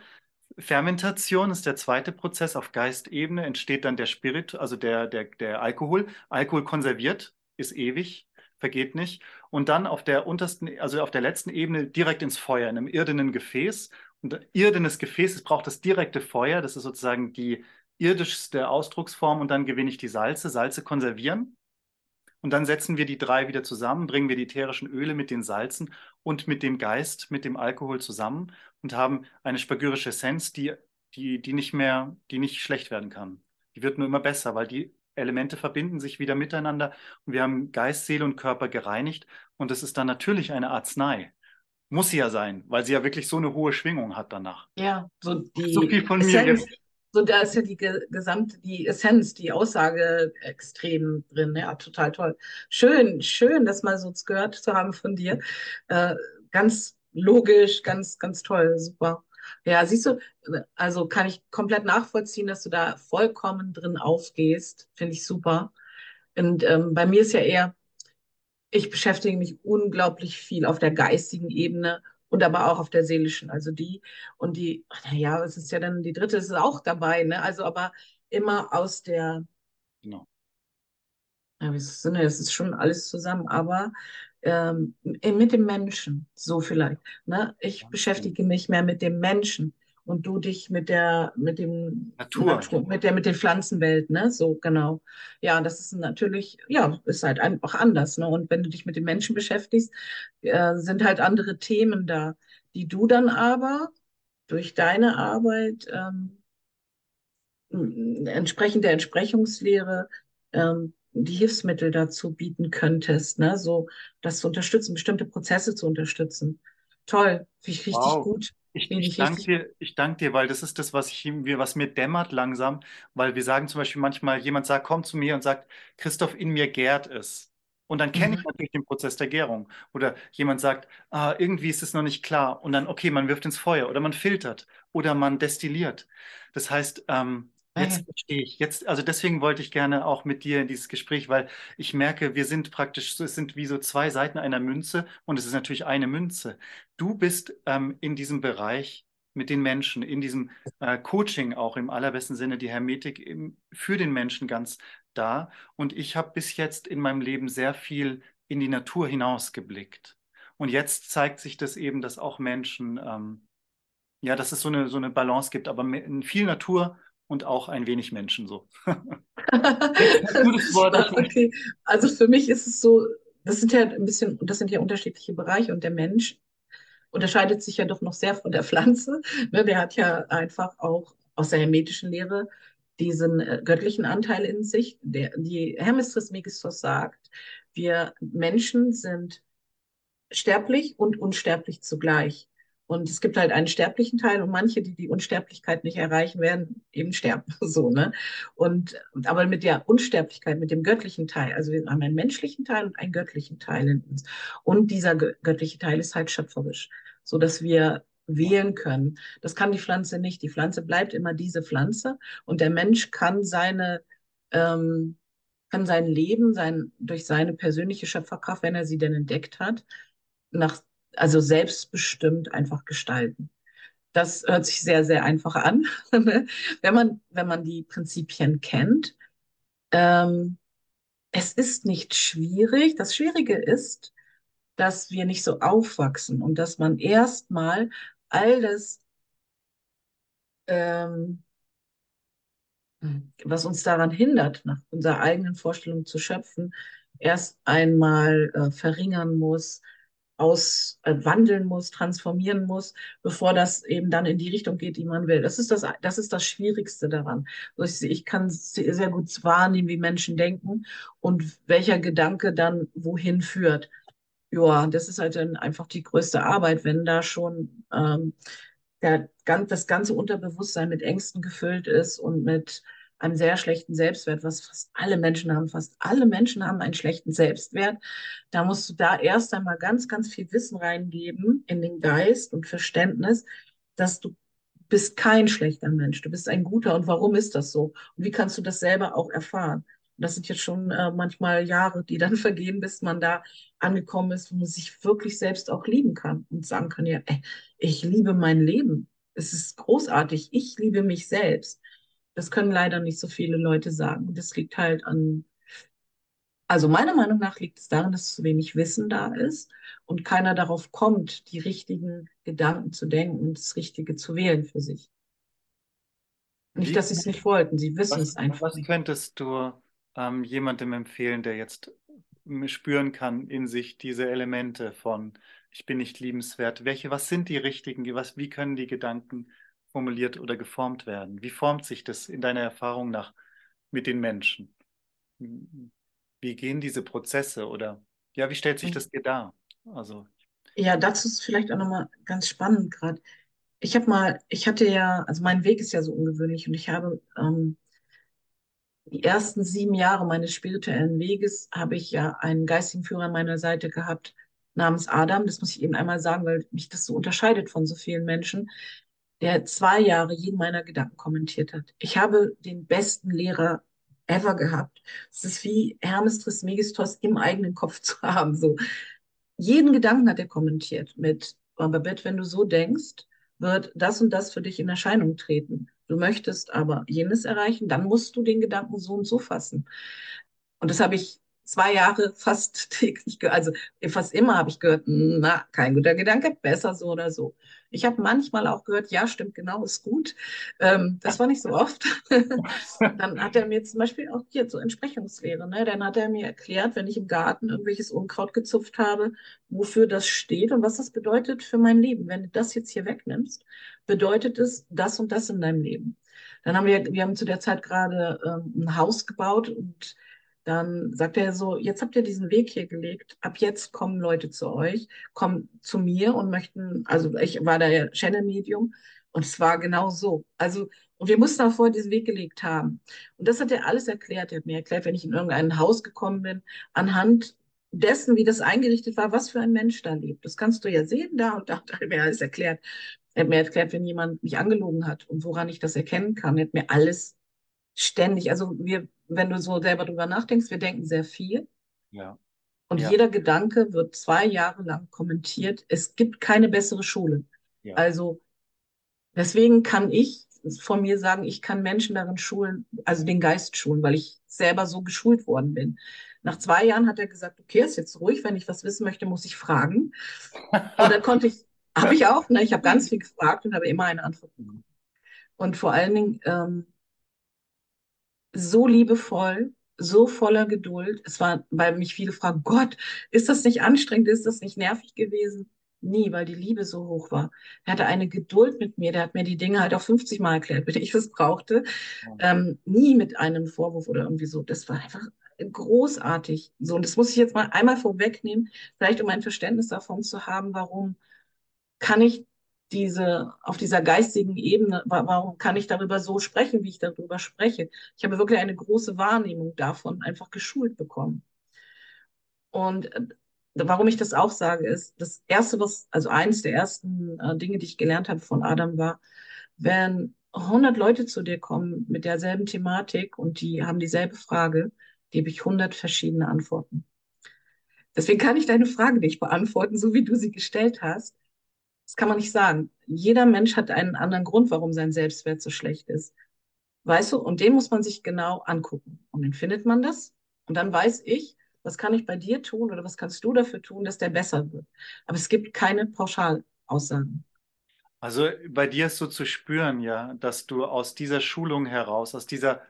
Fermentation ist der zweite Prozess. Auf Geistebene entsteht dann der Spirit, also der, der, der Alkohol. Alkohol konserviert, ist ewig, vergeht nicht. Und dann auf der untersten, also auf der letzten Ebene direkt ins Feuer, in einem irdenen Gefäß. Und irdenes Gefäß, es braucht das direkte Feuer, das ist sozusagen die irdischste Ausdrucksform. Und dann gewinne ich die Salze. Salze konservieren. Und dann setzen wir die drei wieder zusammen, bringen wir die ätherischen Öle mit den Salzen und mit dem Geist, mit dem Alkohol zusammen und haben eine spagyrische Essenz, die, die, die nicht mehr, die nicht schlecht werden kann. Die wird nur immer besser, weil die Elemente verbinden sich wieder miteinander und wir haben Geist, Seele und Körper gereinigt und es ist dann natürlich eine Arznei. Muss sie ja sein, weil sie ja wirklich so eine hohe Schwingung hat danach. Ja, so die so viel von Essenz, mir jetzt. So, da ist ja die gesamte, die Essenz, die Aussage extrem drin. Ja, total toll. Schön, schön, das mal so gehört zu haben von dir. Äh, ganz logisch, ganz, ganz toll, super. Ja, siehst du, also kann ich komplett nachvollziehen, dass du da vollkommen drin aufgehst. Finde ich super. Und ähm, bei mir ist ja eher, ich beschäftige mich unglaublich viel auf der geistigen Ebene und aber auch auf der seelischen. Also die und die, naja, es ist ja dann die dritte, ist auch dabei, ne? Also aber immer aus der, genau. Ja, es ist schon alles zusammen, aber ähm, mit dem Menschen, so vielleicht. Ne? Ich beschäftige mich mehr mit dem Menschen und du dich mit der mit dem Natur, Natur mit der mit den Pflanzenwelt, ne? So genau. Ja, das ist natürlich ja ist halt einfach anders, ne? Und wenn du dich mit den Menschen beschäftigst, äh, sind halt andere Themen da, die du dann aber durch deine Arbeit ähm, entsprechend der Entsprechungslehre ähm, die Hilfsmittel dazu bieten könntest, ne? so das zu unterstützen, bestimmte Prozesse zu unterstützen. Toll, finde ich richtig wow. gut. Ich, ich, danke dir, ich danke dir, weil das ist das, was, ich, was mir dämmert langsam, weil wir sagen zum Beispiel manchmal, jemand sagt, kommt zu mir und sagt, Christoph, in mir gärt es. Und dann kenne ich mhm. natürlich den Prozess der Gärung. Oder jemand sagt, ah, irgendwie ist es noch nicht klar. Und dann, okay, man wirft ins Feuer oder man filtert oder man destilliert. Das heißt, ähm, Jetzt verstehe ich. Jetzt, also deswegen wollte ich gerne auch mit dir in dieses Gespräch, weil ich merke, wir sind praktisch, es sind wie so zwei Seiten einer Münze und es ist natürlich eine Münze. Du bist ähm, in diesem Bereich mit den Menschen, in diesem äh, Coaching auch im allerbesten Sinne, die Hermetik im, für den Menschen ganz da. Und ich habe bis jetzt in meinem Leben sehr viel in die Natur hinausgeblickt. Und jetzt zeigt sich das eben, dass auch Menschen, ähm, ja, dass es so eine, so eine Balance gibt, aber in viel Natur und auch ein wenig Menschen so. *laughs* *laughs* Gutes Wort. okay. Also für mich ist es so, das sind ja ein bisschen, das sind ja unterschiedliche Bereiche und der Mensch unterscheidet sich ja doch noch sehr von der Pflanze. Ne, der hat ja einfach auch aus der hermetischen Lehre diesen äh, göttlichen Anteil in sich. Der, die Hermes Trismegistos sagt, wir Menschen sind sterblich und unsterblich zugleich. Und es gibt halt einen sterblichen Teil und manche, die die Unsterblichkeit nicht erreichen, werden eben sterben. *laughs* So, ne? Und, aber mit der Unsterblichkeit, mit dem göttlichen Teil, also wir haben einen menschlichen Teil und einen göttlichen Teil in uns. Und dieser göttliche Teil ist halt schöpferisch, so dass wir wählen können. Das kann die Pflanze nicht. Die Pflanze bleibt immer diese Pflanze und der Mensch kann seine, ähm, kann sein Leben sein, durch seine persönliche Schöpferkraft, wenn er sie denn entdeckt hat, nach also selbstbestimmt einfach gestalten. Das hört sich sehr, sehr einfach an, *laughs* wenn, man, wenn man die Prinzipien kennt. Ähm, es ist nicht schwierig. Das Schwierige ist, dass wir nicht so aufwachsen und dass man erstmal all das, ähm, was uns daran hindert, nach unserer eigenen Vorstellung zu schöpfen, erst einmal äh, verringern muss, auswandeln äh, muss, transformieren muss, bevor das eben dann in die Richtung geht, die man will. Das ist das, das, ist das Schwierigste daran. Also ich, ich kann sehr gut wahrnehmen, wie Menschen denken und welcher Gedanke dann wohin führt. Ja, das ist halt dann einfach die größte Arbeit, wenn da schon ähm, der, das ganze Unterbewusstsein mit Ängsten gefüllt ist und mit einem sehr schlechten Selbstwert, was fast alle Menschen haben. Fast alle Menschen haben einen schlechten Selbstwert. Da musst du da erst einmal ganz, ganz viel Wissen reingeben in den Geist und Verständnis, dass du bist kein schlechter Mensch, du bist ein guter. Und warum ist das so? Und wie kannst du das selber auch erfahren? Und das sind jetzt schon äh, manchmal Jahre, die dann *laughs* vergehen, bis man da angekommen ist, wo man sich wirklich selbst auch lieben kann und sagen kann, ja, ey, ich liebe mein Leben es ist großartig. Ich liebe mich selbst. Das können leider nicht so viele Leute sagen. Das liegt halt an, also meiner Meinung nach liegt es daran, dass zu wenig Wissen da ist und keiner darauf kommt, die richtigen Gedanken zu denken und das Richtige zu wählen für sich. Nicht, dass sie es nicht wollten, sie wissen Was, es einfach was könntest du ähm, jemandem empfehlen, der jetzt spüren kann in sich diese Elemente von ich bin nicht liebenswert? Welche, was sind die richtigen, was, wie können die Gedanken formuliert oder geformt werden? Wie formt sich das in deiner Erfahrung nach mit den Menschen? Wie gehen diese Prozesse oder ja, wie stellt sich das dir dar? Also, Ja, dazu ist vielleicht auch nochmal ganz spannend gerade. Ich habe mal, ich hatte ja, also mein Weg ist ja so ungewöhnlich und ich habe ähm, die ersten sieben Jahre meines spirituellen Weges habe ich ja einen geistigen Führer an meiner Seite gehabt, namens Adam. Das muss ich eben einmal sagen, weil mich das so unterscheidet von so vielen Menschen, der zwei Jahre jeden meiner Gedanken kommentiert hat. Ich habe den besten Lehrer ever gehabt. Es ist wie Hermes Trismegistos im eigenen Kopf *laughs* zu haben. So. Jeden Gedanken hat er kommentiert mit, Babette, wenn du so denkst, wird das und das für dich in Erscheinung treten. Du möchtest aber jenes erreichen, dann musst du den Gedanken so und so fassen. Und das habe ich zwei Jahre fast *laughs* täglich, also fast immer habe ich gehört, na, kein guter Gedanke, besser so oder so. Ich habe manchmal auch gehört, ja, stimmt, genau, ist gut. Ähm, das war nicht so oft. *laughs* Dann hat er mir zum Beispiel auch hier zur Entsprechungslehre, ne? Dann hat er mir erklärt, wenn ich im Garten irgendwelches Unkraut gezupft habe, wofür das steht und was das bedeutet für mein Leben. Wenn du das jetzt hier wegnimmst, bedeutet es das und das in deinem Leben. Dann haben wir, wir haben zu der Zeit gerade ähm, ein Haus gebaut und dann sagt er so, jetzt habt ihr diesen Weg hier gelegt, ab jetzt kommen Leute zu euch, kommen zu mir und möchten, also ich war da ja Channel-Medium und es war genau so. Also, und wir mussten vorher diesen Weg gelegt haben. Und das hat er alles erklärt. Er hat mir erklärt, wenn ich in irgendein Haus gekommen bin, anhand dessen, wie das eingerichtet war, was für ein Mensch da lebt. Das kannst du ja sehen da und da hat er mir alles erklärt. Er hat mir erklärt, wenn jemand mich angelogen hat und woran ich das erkennen kann. Er hat mir alles ständig, also wir, wenn du so selber drüber nachdenkst, wir denken sehr viel. ja. Und Ja. jeder Gedanke wird zwei Jahre lang kommentiert. Es gibt keine bessere Schule. Ja. Also deswegen kann ich von mir sagen, ich kann Menschen darin schulen, also den Geist schulen, weil ich selber so geschult worden bin. Nach zwei Jahren hat er gesagt, okay, ist jetzt ruhig, wenn ich was wissen möchte, muss ich fragen. *laughs* Und dann konnte ich, habe ich auch, ne, ich habe ganz viel gefragt und habe immer eine Antwort bekommen. Und vor allen Dingen ähm, so liebevoll, so voller Geduld. Es war, weil mich viele fragen, Gott, ist das nicht anstrengend, ist das nicht nervig gewesen? Nie, weil die Liebe so hoch war. Er hatte eine Geduld mit mir, der hat mir die Dinge halt auch 50 Mal erklärt, wenn ich es brauchte. Ähm, nie mit einem Vorwurf oder irgendwie so. Das war einfach großartig. So, und das muss ich jetzt mal einmal vorwegnehmen, vielleicht um ein Verständnis davon zu haben, warum kann ich diese, auf dieser geistigen Ebene, wa- warum kann ich darüber so sprechen, wie ich darüber spreche? Ich habe wirklich eine große Wahrnehmung davon einfach geschult bekommen. Und äh, warum ich das auch sage, ist, das erste, was, also eines der ersten äh, Dinge, die ich gelernt habe von Adam war, wenn 100 Leute zu dir kommen mit derselben Thematik und die haben dieselbe Frage, gebe ich 100 verschiedene Antworten. Deswegen kann ich deine Frage nicht beantworten, so wie du sie gestellt hast. Das kann man nicht sagen. Jeder Mensch hat einen anderen Grund, warum sein Selbstwert so schlecht ist. Weißt du, und den muss man sich genau angucken. Und dann findet man das. Und dann weiß ich, was kann ich bei dir tun oder was kannst du dafür tun, dass der besser wird. Aber es gibt keine Pauschalaussagen. Also bei dir ist so zu spüren, ja, dass du aus dieser Schulung heraus, aus dieser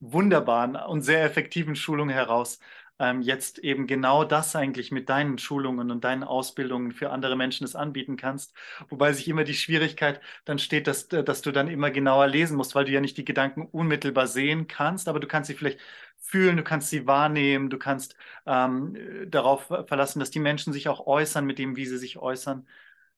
wunderbaren und sehr effektiven Schulung heraus, ähm, jetzt eben genau das eigentlich mit deinen Schulungen und deinen Ausbildungen für andere Menschen das anbieten kannst. Wobei sich immer die Schwierigkeit dann steht, dass, dass du dann immer genauer lesen musst, weil du ja nicht die Gedanken unmittelbar sehen kannst, aber du kannst sie vielleicht fühlen, du kannst sie wahrnehmen, du kannst ähm, darauf verlassen, dass die Menschen sich auch äußern mit dem, wie sie sich äußern.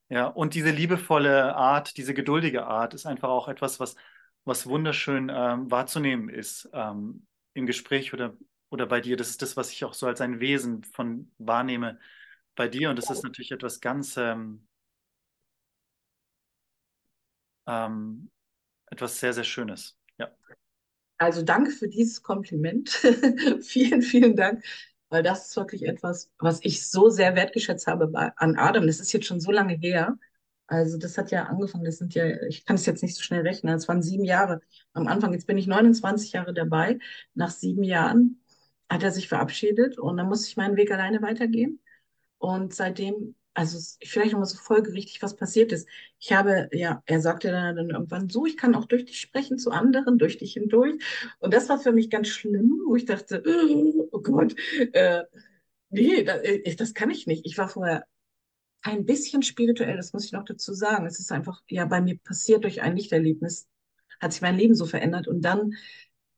Ja, und diese liebevolle Art, diese geduldige Art ist einfach auch etwas, was, was wunderschön ähm, wahrzunehmen ist ähm, im Gespräch oder, oder bei dir. Das ist das, was ich auch so als ein Wesen von wahrnehme bei dir. Und das ist natürlich etwas ganz, ähm, ähm, etwas sehr, sehr Schönes. Ja. Also danke für dieses Kompliment. *laughs* vielen, vielen Dank, weil das ist wirklich etwas, was ich so sehr wertgeschätzt habe bei, an Adam. Das ist jetzt schon so lange her. Also das hat ja angefangen, das sind ja, ich kann es jetzt nicht so schnell rechnen, es waren sieben Jahre am Anfang. Jetzt bin ich 29 Jahre dabei. Nach sieben Jahren hat er sich verabschiedet und dann musste ich meinen Weg alleine weitergehen. Und seitdem, also vielleicht nochmal so folgerichtig, was passiert ist. Ich habe, ja, er sagte dann, irgendwann so, ich kann auch durch dich sprechen zu anderen, durch dich hindurch. Und das war für mich ganz schlimm, wo ich dachte, oh Gott, äh, nee, das, äh, das kann ich nicht. Ich war vorher ein bisschen spirituell, das muss ich noch dazu sagen. Es ist einfach ja bei mir passiert durch ein Lichterlebnis, hat sich mein Leben so verändert und dann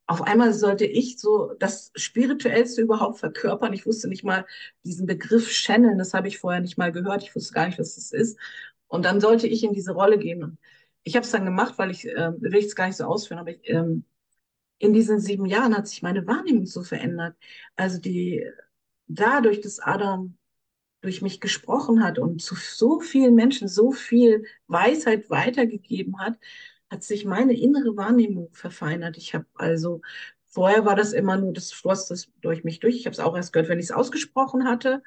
auf einmal sollte ich so das Spirituellste überhaupt verkörpern. Ich wusste nicht mal diesen Begriff Channeln, das habe ich vorher nicht mal gehört. Ich wusste gar nicht, was das ist. Und dann sollte ich in diese Rolle gehen. Ich habe es dann gemacht, weil ich, äh, will ich es gar nicht so ausführen, aber ich, ähm, in diesen sieben Jahren hat sich meine Wahrnehmung so verändert. Also die, dadurch, dass Adam durch mich gesprochen hat und zu so vielen Menschen so viel Weisheit weitergegeben hat, hat sich meine innere Wahrnehmung verfeinert. Ich habe also, vorher war das immer nur, das floss das durch mich durch. Ich habe es auch erst gehört, wenn ich es ausgesprochen hatte.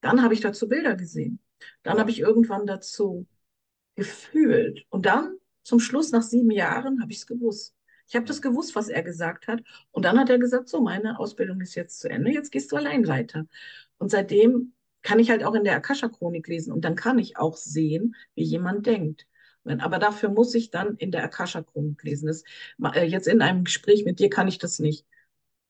Dann habe ich dazu Bilder gesehen. Dann habe ich irgendwann dazu gefühlt. Und dann, zum Schluss, nach sieben Jahren, habe ich es gewusst. Ich habe das gewusst, was er gesagt hat. Und dann hat er gesagt, so, meine Ausbildung ist jetzt zu Ende, jetzt gehst du allein weiter. Und seitdem kann ich halt auch in der Akasha-Chronik lesen und dann kann ich auch sehen, wie jemand denkt. Aber dafür muss ich dann in der Akasha-Chronik lesen. Das, äh, jetzt in einem Gespräch mit dir kann ich das nicht.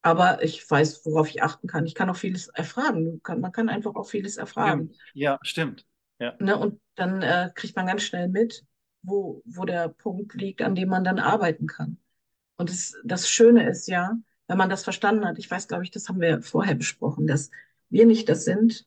Aber ich weiß, worauf ich achten kann. Ich kann auch vieles erfragen. man kann einfach auch vieles erfragen. Ja, stimmt. Ja. Ne, und dann äh, kriegt man ganz schnell mit, wo, wo der Punkt liegt, an dem man dann arbeiten kann. Und das, das Schöne ist ja, wenn man das verstanden hat, ich weiß, glaube ich, das haben wir vorher besprochen, dass wir nicht das sind,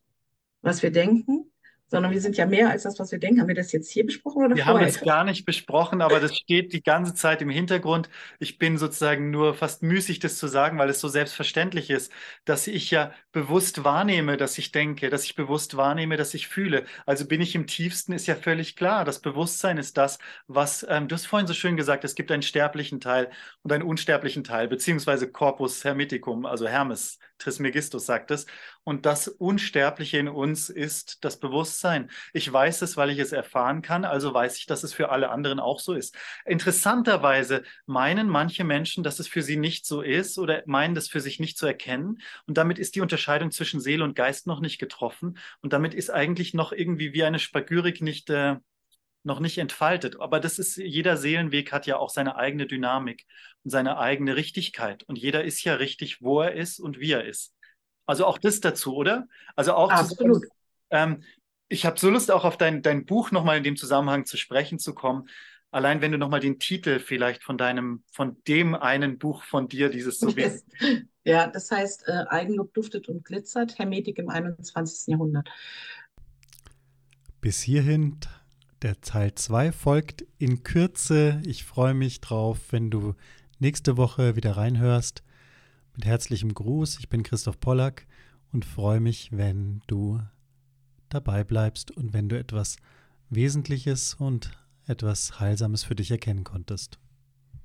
was wir denken, sondern wir sind ja mehr als das, was wir denken. Haben wir das jetzt hier besprochen oder wir vorher? Haben es gar nicht besprochen, aber das steht die ganze Zeit im Hintergrund. Ich bin sozusagen nur fast müßig, das zu sagen, weil es so selbstverständlich ist, dass ich ja bewusst wahrnehme, dass ich denke, dass ich bewusst wahrnehme, dass ich fühle. Also bin ich im tiefsten, ist ja völlig klar. Das Bewusstsein ist das, was, ähm, du hast vorhin so schön gesagt, es gibt einen sterblichen Teil und einen unsterblichen Teil, beziehungsweise Corpus Hermeticum, also Hermes Trismegistus sagt es. Und das Unsterbliche in uns ist das Bewusstsein. Ich weiß es, weil ich es erfahren kann, also weiß ich, dass es für alle anderen auch so ist. Interessanterweise meinen manche Menschen, dass es für sie nicht so ist oder meinen das für sich nicht zu erkennen. Und damit ist die Unterscheidung zwischen Seele und Geist noch nicht getroffen. Und damit ist eigentlich noch irgendwie wie eine Spagyrik nicht. Äh, noch nicht entfaltet. Aber das ist, jeder Seelenweg hat ja auch seine eigene Dynamik und seine eigene Richtigkeit. Und jeder ist ja richtig, wo er ist und wie er ist. Also auch das dazu, oder? Also auch Absolut. Sagen, ähm, ich habe so Lust, auch auf dein, dein Buch nochmal in dem Zusammenhang zu sprechen zu kommen. Allein wenn du nochmal den Titel vielleicht von deinem, von dem einen Buch von dir, dieses so yes. *laughs* Ja, das heißt, äh, Eigenlob duftet und glitzert, Hermetik im 21. Jahrhundert. Bis hierhin der Teil 2 folgt in Kürze. Ich freue mich drauf, wenn du nächste Woche wieder reinhörst. Mit herzlichem Gruß, ich bin Christoph Pollack und freue mich, wenn du dabei bleibst und wenn du etwas Wesentliches und etwas Heilsames für dich erkennen konntest.